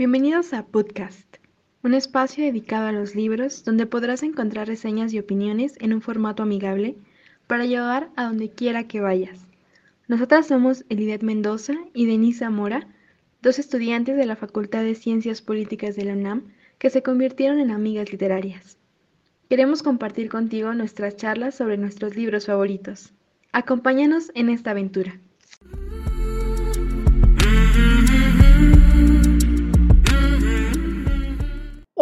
Bienvenidos a Podcast, un espacio dedicado a los libros donde podrás encontrar reseñas y opiniones en un formato amigable para llevar a donde quiera que vayas. Nosotras somos Elidet Mendoza y Denise Zamora, dos estudiantes de la Facultad de Ciencias Políticas de la UNAM que se convirtieron en amigas literarias. Queremos compartir contigo nuestras charlas sobre nuestros libros favoritos. Acompáñanos en esta aventura.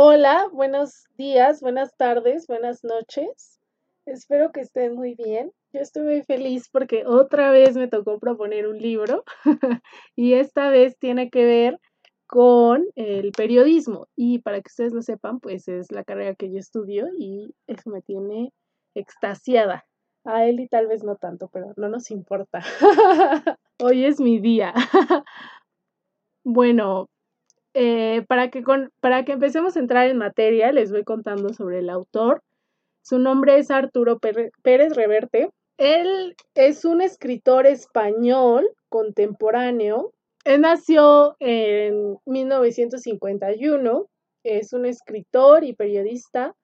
Hola, buenos días, buenas tardes, buenas noches. Espero que estén muy bien. Yo estoy muy feliz porque otra vez me tocó proponer un libro y esta vez tiene que ver con el periodismo. Y para que ustedes lo sepan, pues es la carrera que yo estudio y eso me tiene extasiada. A y tal vez no tanto, pero no nos importa. Hoy es mi día. bueno, eh, para, que para que empecemos a entrar en materia, les voy contando sobre el autor. Su nombre es Arturo Pérez Reverte. Él es un escritor español contemporáneo. Él nació en 1951. Es un escritor y periodista.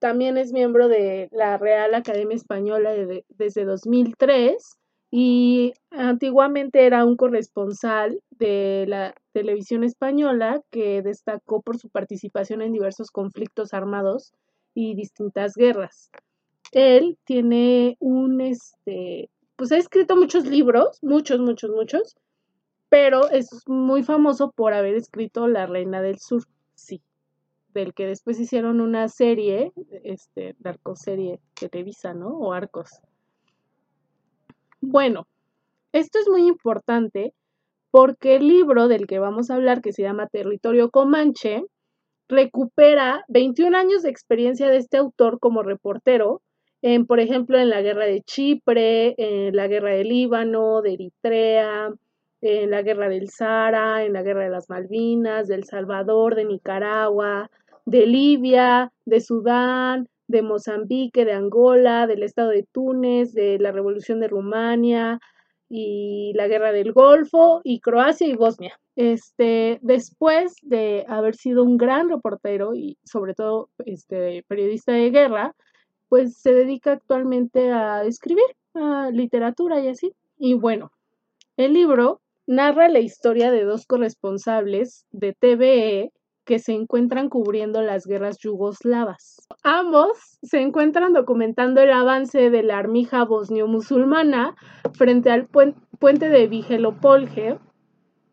También es miembro de la Real Academia Española desde 2003 y antiguamente era un corresponsal de la televisión española que destacó por su participación en diversos conflictos armados y distintas guerras. Él tiene un, este, pues ha escrito muchos libros, muchos, muchos, muchos, pero es muy famoso por haber escrito La Reina del Sur, sí, del que después hicieron una serie, este, serie Televisa, ¿no? O Arcos. Bueno, esto es muy importante porque el libro del que vamos a hablar, que se llama Territorio Comanche, recupera 21 años de experiencia de este autor como reportero, en, por ejemplo, en la guerra de Chipre, en la guerra del Líbano, de Eritrea, en la guerra del Sahara, en la guerra de las Malvinas, de El Salvador, de Nicaragua, de Libia, de Sudán, de Mozambique, de Angola, del estado de Túnez, de la revolución de Rumania y la guerra del Golfo y Croacia y Bosnia. Este, después de haber sido un gran reportero y sobre todo este, periodista de guerra, pues se dedica actualmente a escribir, a literatura y así. Y bueno, el libro narra la historia de dos corresponsables de TVE que se encuentran cubriendo las guerras yugoslavas. Ambos se encuentran documentando el avance de la armija bosnio-musulmana frente al puente de Vigelopolje,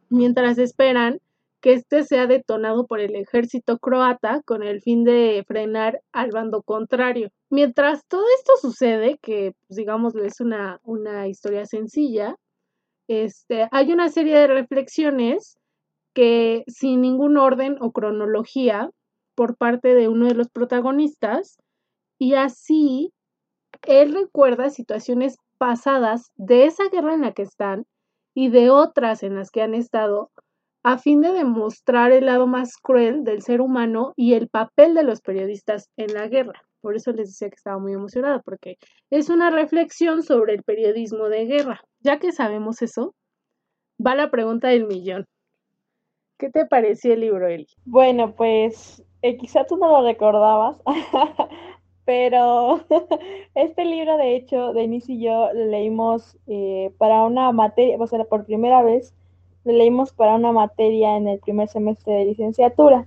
mientras esperan que este sea detonado por el ejército croata con el fin de frenar al bando contrario. Mientras todo esto sucede, que pues, digamos es una, una historia sencilla, este, hay una serie de reflexiones que sin ningún orden o cronología por parte de uno de los protagonistas y así él recuerda situaciones pasadas de esa guerra en la que están y de otras en las que han estado a fin de demostrar el lado más cruel del ser humano y el papel de los periodistas en la guerra. Por eso les decía que estaba muy emocionada, porque es una reflexión sobre el periodismo de guerra. Ya que sabemos eso, va la pregunta del millón. ¿Qué te pareció el libro, Eli? Bueno, pues eh, quizá tú no lo recordabas, pero este libro, de hecho, Denise y yo leímos eh, para una materia, o sea, por primera vez leímos para una materia en el primer semestre de licenciatura.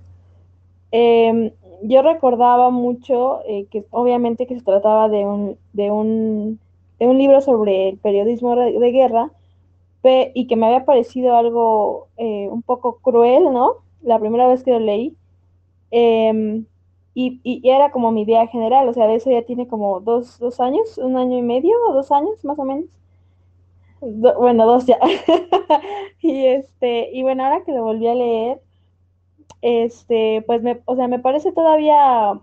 Em, yo recordaba mucho eh, que obviamente que se trataba de un, de un, de un libro sobre el periodismo de guerra, y que me había parecido algo eh, un poco cruel, ¿no? La primera vez que lo leí. Em, y, y, era como mi idea general, o sea, de eso ya tiene como dos, dos años, un año y medio o dos años más o menos. bueno, dos ya. y este, y bueno, ahora que lo volví a leer, este, pues me, o sea, me parece todavía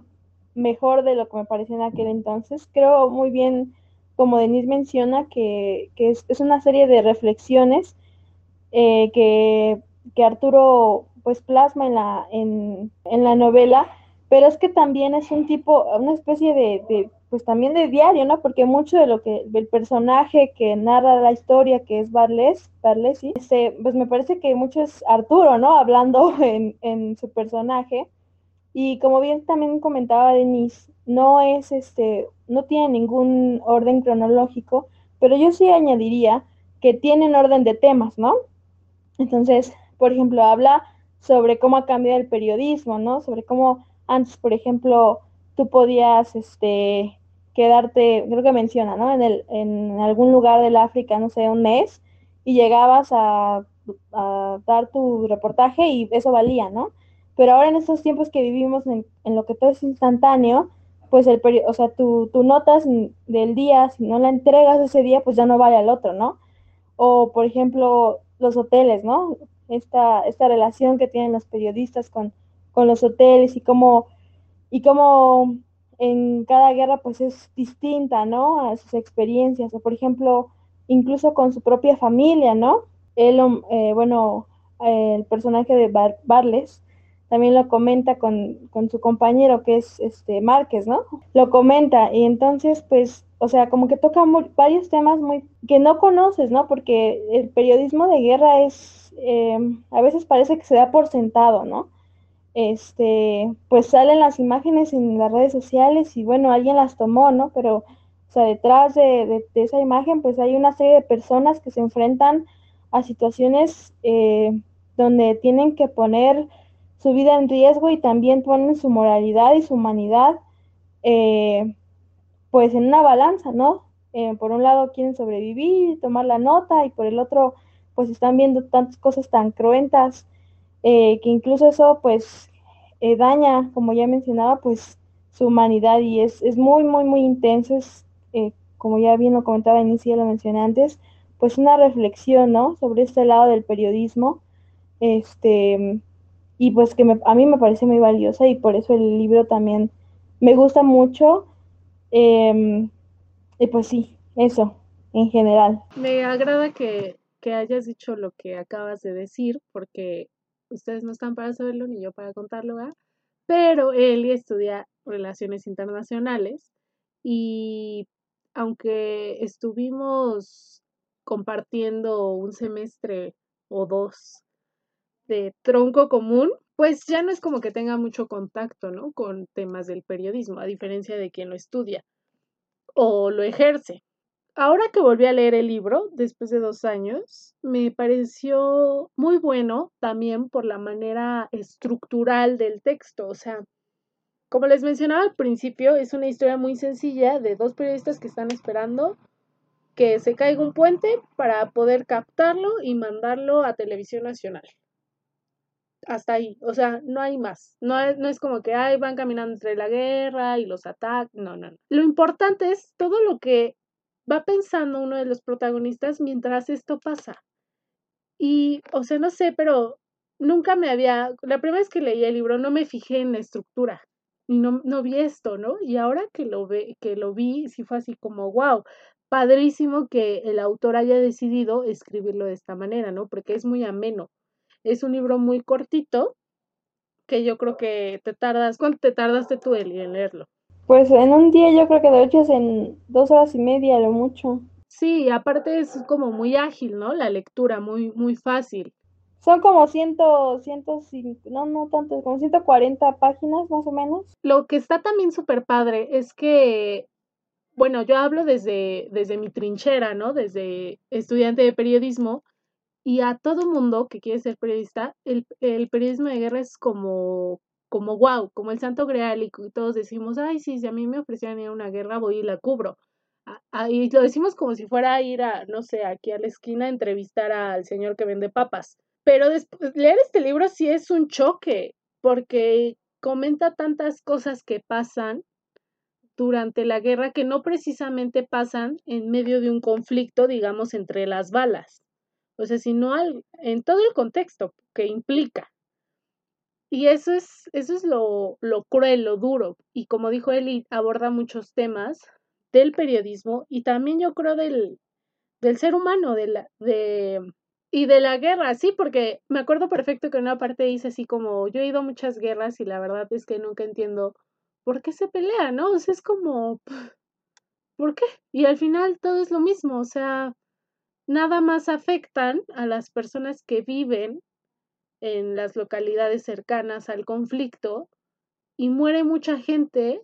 mejor de lo que me parecía en aquel entonces. Creo muy bien como Denise menciona, que, es, una serie de reflexiones eh, que, Arturo pues plasma en la, en, la novela, pero es que también es un tipo, una especie de, pues también de diario, ¿no? Porque mucho de lo que, del personaje que narra la historia, que es Barles, Barlesi, este, pues me parece que mucho es Arturo, ¿no? Hablando en, en su personaje. Y como bien también comentaba Denise, no es este, no tiene ningún orden cronológico, pero yo sí añadiría que tienen orden de temas, ¿no? Entonces, por ejemplo, habla sobre cómo ha cambiado el periodismo, ¿no? Sobre cómo antes, por ejemplo, tú podías este, quedarte, creo que menciona, ¿no? En, el, en algún lugar del África, no sé, un mes, y llegabas a, a, dar tu reportaje y eso valía, ¿no? Pero ahora en estos tiempos que vivimos en, lo que todo es instantáneo, pues el o sea, tu, tu notas del día, si no la entregas ese día, pues ya no vale al otro, ¿no? O, por ejemplo, los hoteles, ¿no? Esta, esta relación que tienen los periodistas con, con los hoteles y cómo, y cómo en cada guerra pues es distinta, ¿no? A sus experiencias, o por ejemplo, incluso con su propia familia, ¿no? Él, eh, bueno, el personaje de Bar Barles también lo comenta con, con, su compañero que es este Márquez, ¿no? Lo comenta y entonces pues, o sea, como que toca varios temas muy que no conoces, ¿no? Porque el periodismo de guerra es, eh, a veces parece que se da por sentado, ¿no? Este, pues salen las imágenes en las redes sociales y bueno, alguien las tomó, ¿no? Pero, o sea, detrás de, de, de esa imagen pues hay una serie de personas que se enfrentan a situaciones eh, donde tienen que poner su vida en riesgo y también ponen su moralidad y su humanidad eh, pues en una balanza, ¿no? Eh, por un lado quieren sobrevivir tomar la nota y por el otro pues están viendo tantas cosas tan cruentas eh, que incluso eso pues eh, daña, como ya mencionaba, pues su humanidad y es, es muy, muy, muy intenso, es, como ya bien lo comentaba inicio, lo mencioné antes, pues una reflexión, ¿no? Sobre este lado del periodismo, este y pues que me, a mí me parece muy valiosa y por eso el libro también me gusta mucho. Eh, y pues sí, eso, en general. Me agrada que, que, hayas dicho lo que acabas de decir, porque ustedes no están para saberlo ni yo para contarlo, ¿verdad? Pero Eli estudia relaciones internacionales y aunque estuvimos compartiendo un semestre o dos de tronco común, pues ya no es como que tenga mucho contacto, ¿no? Con temas del periodismo, a diferencia de quien lo estudia o lo ejerce. Ahora que volví a leer el libro, después de dos años, me pareció muy bueno también por la manera estructural del texto. O sea, como les mencionaba al principio, es una historia muy sencilla de dos periodistas que están esperando que se caiga un puente para poder captarlo y mandarlo a televisión nacional hasta ahí, o sea, no hay más. No es, no es como que ay, van caminando entre la guerra y los ataques, no, no, no. Lo importante es todo lo que va pensando uno de los protagonistas mientras esto pasa. Y, o sea, no sé, pero nunca me había, la primera vez que leí el libro no me fijé en la estructura y no, no vi esto, ¿no? Y ahora que lo, ve, que lo vi, sí fue así como, wow, padrísimo que el autor haya decidido escribirlo de esta manera, ¿no? Porque es muy ameno. Es un libro muy cortito que yo creo que te tardas. ¿Cuánto te tardaste tú, Eli, en leerlo? Pues en un día yo creo que de ocho en dos horas y media, lo mucho. Sí, aparte es como muy ágil, ¿no? La lectura, muy, muy fácil. Son como ciento, ciento, no, no tanto, como 140 páginas más o menos. Lo que está también súper padre es que, bueno, yo hablo desde, desde mi trinchera, ¿no? Desde estudiante de periodismo, y a todo mundo que quiere ser periodista, el, el periodismo de guerra es como, como wow, como el santo grial y todos decimos, ay, sí, si a mí me ofrecían ir a una guerra, voy y la cubro. y lo decimos como si fuera a ir a, no sé, aquí a la esquina a entrevistar al señor que vende papas. Pero después, leer este libro sí es un choque, porque comenta tantas cosas que pasan durante la guerra que no precisamente pasan en medio de un conflicto, digamos, entre las balas o sea, sino al, en todo el contexto que implica. Y eso es, eso es lo, lo cruel, lo duro. Y como dijo Eli, aborda muchos temas del periodismo y también yo creo del, del ser humano, de la, de, y de la guerra, sí, porque me acuerdo perfecto que en una parte dice así como, yo he ido a muchas guerras y la verdad es que nunca entiendo por qué se pelea, ¿no? O sea, es como, ¿por qué? Y al final todo es lo mismo, o sea, nada más afectan a las personas que viven en las localidades cercanas al conflicto y muere mucha gente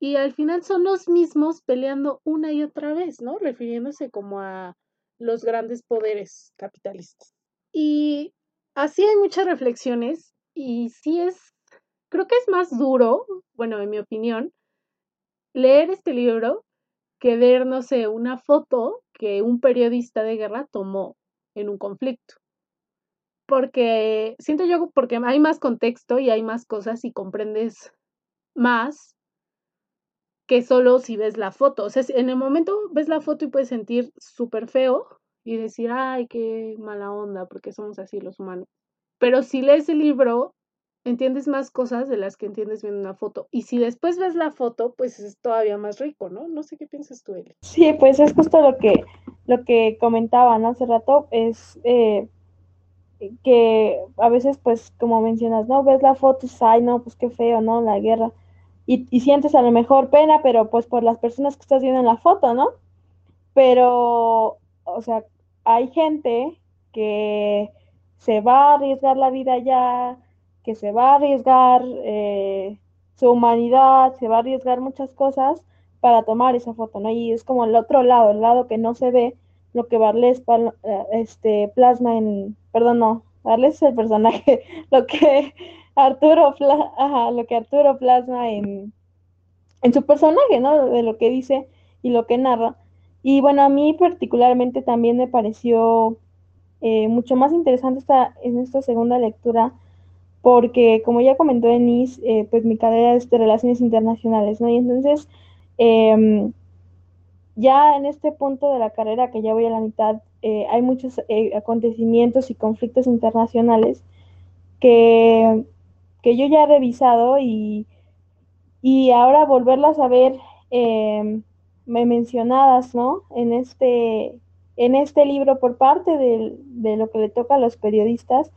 y al final son los mismos peleando una y otra vez, ¿no? Refiriéndose como a los grandes poderes capitalistas. Y así hay muchas reflexiones y sí es, creo que es más duro, bueno, en mi opinión, leer este libro que ver, no sé, una foto que un periodista de guerra tomó en un conflicto. Porque siento yo, porque hay más contexto y hay más cosas y comprendes más que solo si ves la foto. O sea, en el momento ves la foto y puedes sentir súper feo y decir, ay, qué mala onda, porque somos así los humanos. Pero si lees el libro, entiendes más cosas de las que entiendes viendo una foto. Y si después ves la foto, pues es todavía más rico, ¿no? No sé qué piensas tú, Eli. Sí, pues es justo lo que, lo que comentaban hace rato, es eh, que a veces, pues, como mencionas, ¿no? Ves la foto y dices, ay, no, pues qué feo, ¿no? La guerra. Y, y sientes a lo mejor pena, pero pues por las personas que estás viendo en la foto, ¿no? Pero, o sea, hay gente que se va a arriesgar la vida ya, que se va a arriesgar eh, su humanidad, se va a arriesgar muchas cosas para tomar esa foto, ¿no? Y es como el otro lado, el lado que no se ve, lo que Barles eh, este, plasma en, perdón, no, Barles es el personaje, lo que Arturo, ajá, lo que Arturo plasma en, en su personaje, ¿no? De lo que dice y lo que narra. Y bueno, a mí particularmente también me pareció eh, mucho más interesante esta, en esta segunda lectura, porque como ya comentó Denise, eh, pues mi carrera es de relaciones internacionales, ¿no? Y entonces, em, ya en este punto de la carrera, que ya voy a la mitad, eh, hay muchos acontecimientos y conflictos internacionales que, que yo ya he revisado y, y ahora volverlas a ver em, me mencionadas, ¿no? En este, en este libro por parte de, de lo que le toca a los periodistas,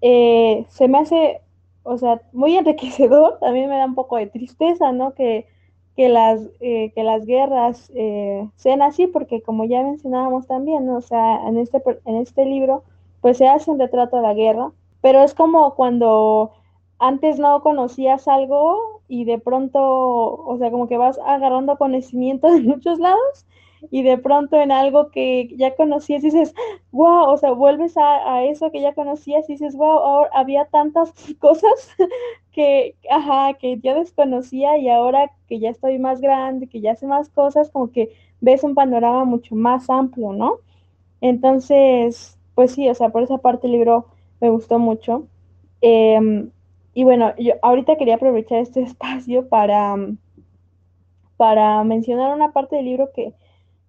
eh, se me hace, o sea, muy enriquecedor, también me da un poco de tristeza, ¿no? Que, que, las, eh, que las guerras eh, sean así, porque como ya mencionábamos también, ¿no? O sea, en este, en este libro, pues se hace un retrato de la guerra, pero es como cuando antes no conocías algo y de pronto, o sea, como que vas agarrando conocimiento de muchos lados y de pronto en algo que ya conocías dices, wow, o sea, vuelves a, eso que ya conocías y dices, wow, ahora había tantas cosas que, ajá, que ya desconocía y ahora que ya estoy más grande, que ya sé más cosas, como que ves un panorama mucho más amplio, ¿no? Entonces, pues sí, o sea, por esa parte el libro me gustó mucho. Em, y bueno, yo ahorita quería aprovechar este espacio para, para mencionar una parte del libro que,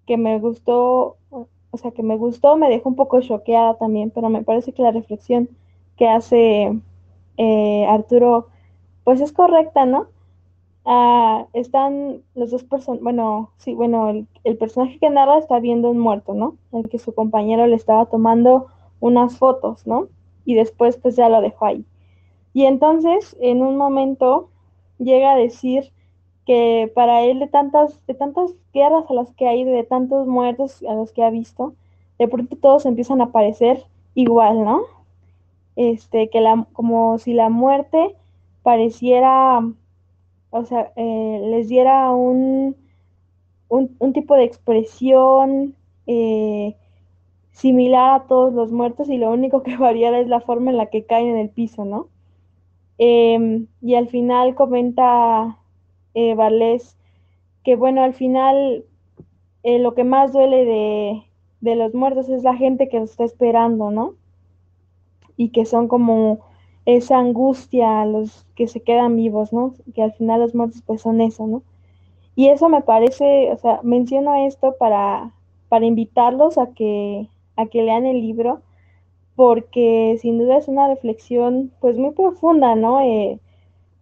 me gustó, o sea, que me gustó, me dejó un poco choqueada también, pero me parece que la reflexión que hace eh, Arturo, pues es correcta, ¿no? Ah, están los dos personas, bueno, sí, bueno, el, el, personaje que narra está viendo un muerto, ¿no? El que su compañero le estaba tomando unas fotos, ¿no? Y después pues ya lo dejó ahí. Y entonces, en un momento, llega a decir que para él de tantas, de tantas guerras a las que ha ido, de tantos muertos a los que ha visto, de pronto todos empiezan a parecer igual, ¿no? Este, que la, como si la muerte pareciera, o sea, eh, les diera un, un, tipo de expresión eh, similar a todos los muertos y lo único que variara es la forma en la que caen en el piso, ¿no? Em, y al final comenta eh, que, bueno, al final eh, lo que más duele de, de, los muertos es la gente que los está esperando, ¿no? Y que son como esa angustia, los que se quedan vivos, ¿no? Que al final los muertos pues son eso, ¿no? Y eso me parece, o sea, menciono esto para, para invitarlos a que, a que lean el libro, porque sin duda es una reflexión pues muy profunda, ¿no? Eh,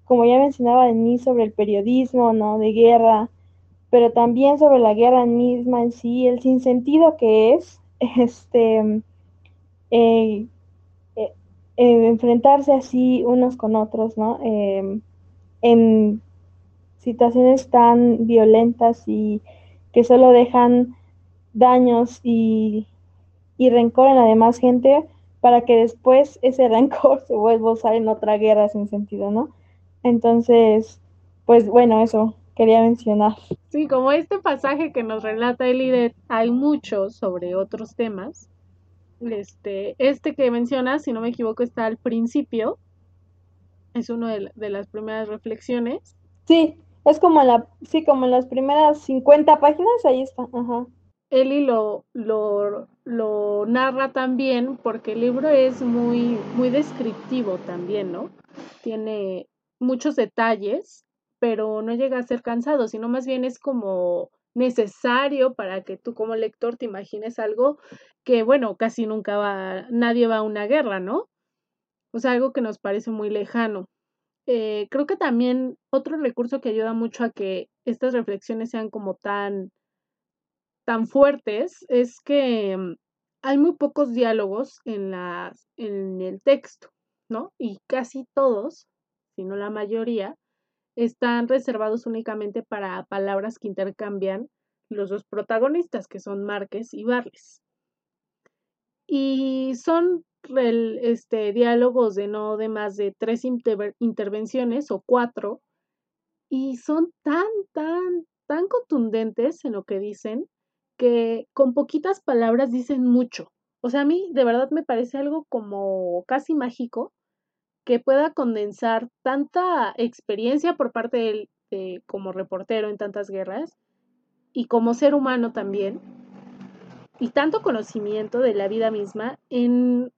como ya mencionaba Denise sobre el periodismo, ¿no? De guerra, pero también sobre la guerra misma en sí, el sinsentido que es, este, eh, eh, enfrentarse así unos con otros, ¿no? en situaciones tan violentas y, que solo dejan daños y, y rencor en la demás gente para que después ese rencor se vuelva a usar en otra guerra sin sentido, ¿no? Entonces, pues bueno, eso quería mencionar. Sí, como este pasaje que nos relata Elidet, hay muchos sobre otros temas. Este, este que menciona, si no me equivoco, está al principio. Es una de, de, las primeras reflexiones. Sí, es como la, sí, como en las primeras 50 páginas, ahí está. Ajá. Eli lo, lo, lo narra también porque el libro es muy, muy descriptivo también, ¿no? Tiene muchos detalles, pero no llega a ser cansado, sino más bien es como necesario para que tú como lector te imagines algo que, bueno, casi nunca va, nadie va a una guerra, ¿no? O sea, algo que nos parece muy lejano. Eh, creo que también otro recurso que ayuda mucho a que estas reflexiones sean como tan, tan fuertes es que mm, hay muy pocos diálogos en, la, en el texto, ¿no? Y casi todos, si no la mayoría, están reservados únicamente para palabras que intercambian los dos protagonistas, que son Márquez y Barles. Y son este, diálogos de no de más de tres intervenciones o cuatro, y son tan, tan, tan contundentes en lo que dicen que con poquitas palabras dicen mucho. O sea, a mí de verdad me parece algo como casi mágico que pueda condensar tanta experiencia por parte de como reportero en tantas guerras y como ser humano también, y tanto conocimiento de la vida misma en,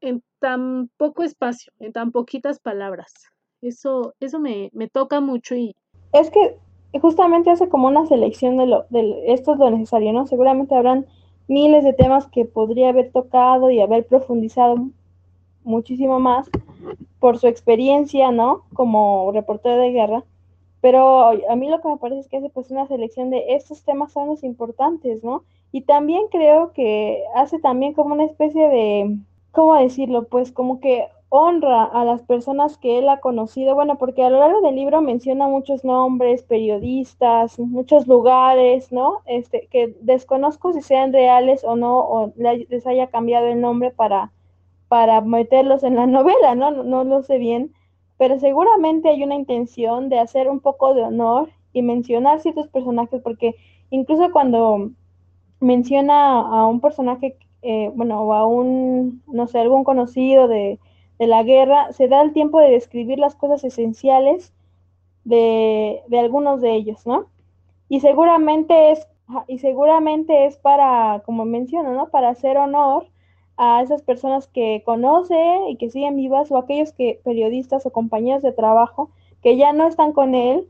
en tan poco espacio, en tan poquitas palabras. Eso, eso me, me toca mucho y... Es que justamente hace como una selección de lo, de esto es lo necesario, ¿no? Seguramente habrán miles de temas que podría haber tocado y haber profundizado muchísimo más por su experiencia, ¿no? Como reportero de guerra. Pero a mí lo que me parece es que hace pues una selección de estos temas son los importantes, ¿no? Y también creo que hace también como una especie de, ¿cómo decirlo? Pues como que honra a las personas que él ha conocido, bueno, porque a lo largo del libro menciona muchos nombres, periodistas, muchos lugares, ¿no? Este, que desconozco si sean reales o no, o les haya cambiado el nombre para para meterlos en la novela, ¿no? ¿no? lo sé bien, pero seguramente hay una intención de hacer un poco de honor y mencionar ciertos personajes, porque incluso cuando menciona a un personaje, eh, bueno, o a un, no sé, algún conocido de, de, la guerra, se da el tiempo de describir las cosas esenciales de, de algunos de ellos, ¿no? Y seguramente es, y seguramente es para, como menciono, ¿no? Para hacer honor a esas personas que conoce y que siguen vivas o aquellos que periodistas o compañeros de trabajo que ya no están con él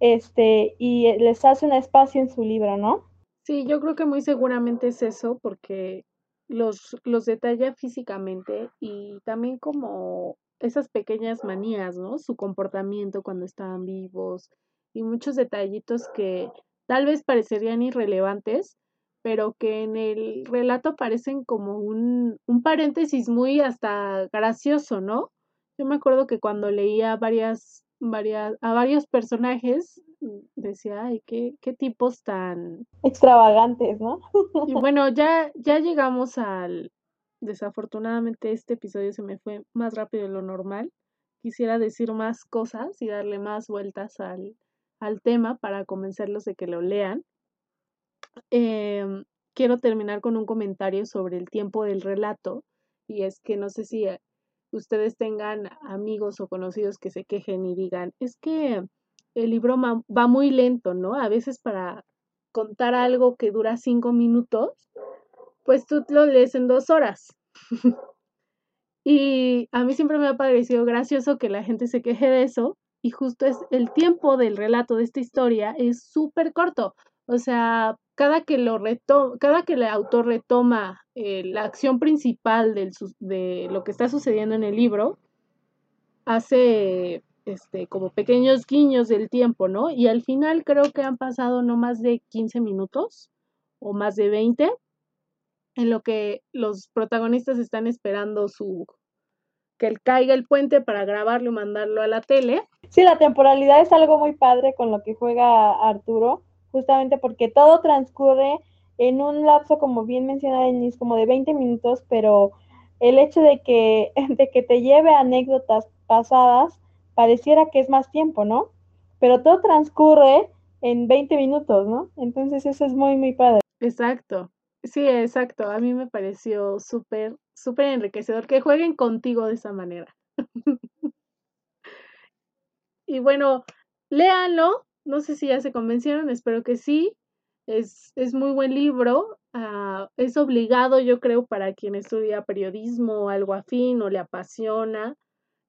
este y les hace un espacio en su libro, ¿no? Sí, yo creo que muy seguramente es eso porque los, los detalla físicamente y también como esas pequeñas manías, ¿no? Su comportamiento cuando estaban vivos y muchos detallitos que tal vez parecerían irrelevantes, pero que en el relato parecen como un, un paréntesis muy hasta gracioso, ¿no? Yo me acuerdo que cuando leía varias, varias, a varios personajes, decía, ay, qué, qué tipos tan extravagantes, ¿no? y bueno, ya, ya llegamos al, desafortunadamente este episodio se me fue más rápido de lo normal. Quisiera decir más cosas y darle más vueltas al, al tema para convencerlos de que lo lean. Em, quiero terminar con un comentario sobre el tiempo del relato y es que no sé si eh, ustedes tengan amigos o conocidos que se quejen y digan, es que el libro va muy lento, ¿no? A veces para contar algo que dura cinco minutos, pues tú lo lees en dos horas. y a mí siempre me ha parecido gracioso que la gente se queje de eso y justo es el tiempo del relato de esta historia es súper corto. O sea, cada que lo cada que el autor retoma eh, la acción principal de lo que está sucediendo en el libro, hace este, como pequeños guiños del tiempo, ¿no? Y al final creo que han pasado no más de 15 minutos o más de 20 en lo que los protagonistas están esperando su que él caiga el puente para grabarlo y mandarlo a la tele. Sí, la temporalidad es algo muy padre con lo que juega Arturo justamente porque todo transcurre en un lapso, como bien mencionaba Denise, como de 20 minutos, pero el hecho de que, de que te lleve anécdotas pasadas pareciera que es más tiempo, ¿no? Pero todo transcurre en 20 minutos, ¿no? Entonces eso es muy, muy padre. Exacto. Sí, exacto. A mí me pareció súper, súper enriquecedor que jueguen contigo de esa manera. y bueno, léanlo. No sé si ya se convencieron, espero que sí. Es, es muy buen libro. Ah, es obligado, yo creo, para quien estudia periodismo o algo afín o le apasiona.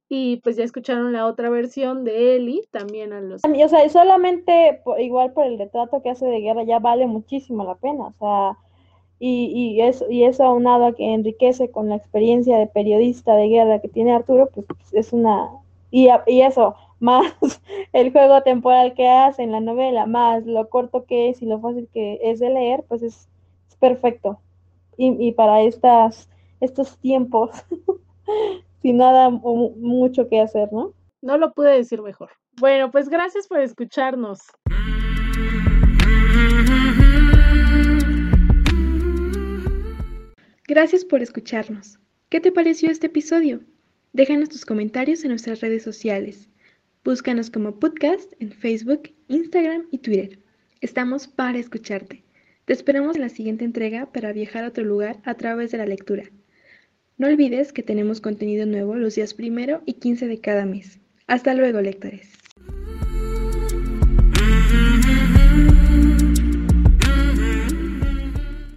Y pues ya escucharon la otra versión de Eli, también a los... O sea, solamente igual por el retrato que hace de guerra ya vale muchísimo la pena, o sea, y, y, eso, y eso aunado a que enriquece con la experiencia de periodista de guerra que tiene Arturo, pues es una... Y, y eso, más el juego temporal que hace en la novela, más lo corto que es y lo fácil que es de leer, pues es, es perfecto. Y, y para estas, estos tiempos sin nada mucho que hacer, ¿no? No lo pude decir mejor. Bueno, pues gracias por escucharnos. Gracias por escucharnos. ¿Qué te pareció este episodio? Déjanos tus comentarios en nuestras redes sociales. Búscanos como podcast en Facebook, Instagram y Twitter. Estamos para escucharte. Te esperamos en la siguiente entrega para viajar a otro lugar a través de la lectura. No olvides que tenemos contenido nuevo los días primero y 15 de cada mes. Hasta luego, lectores.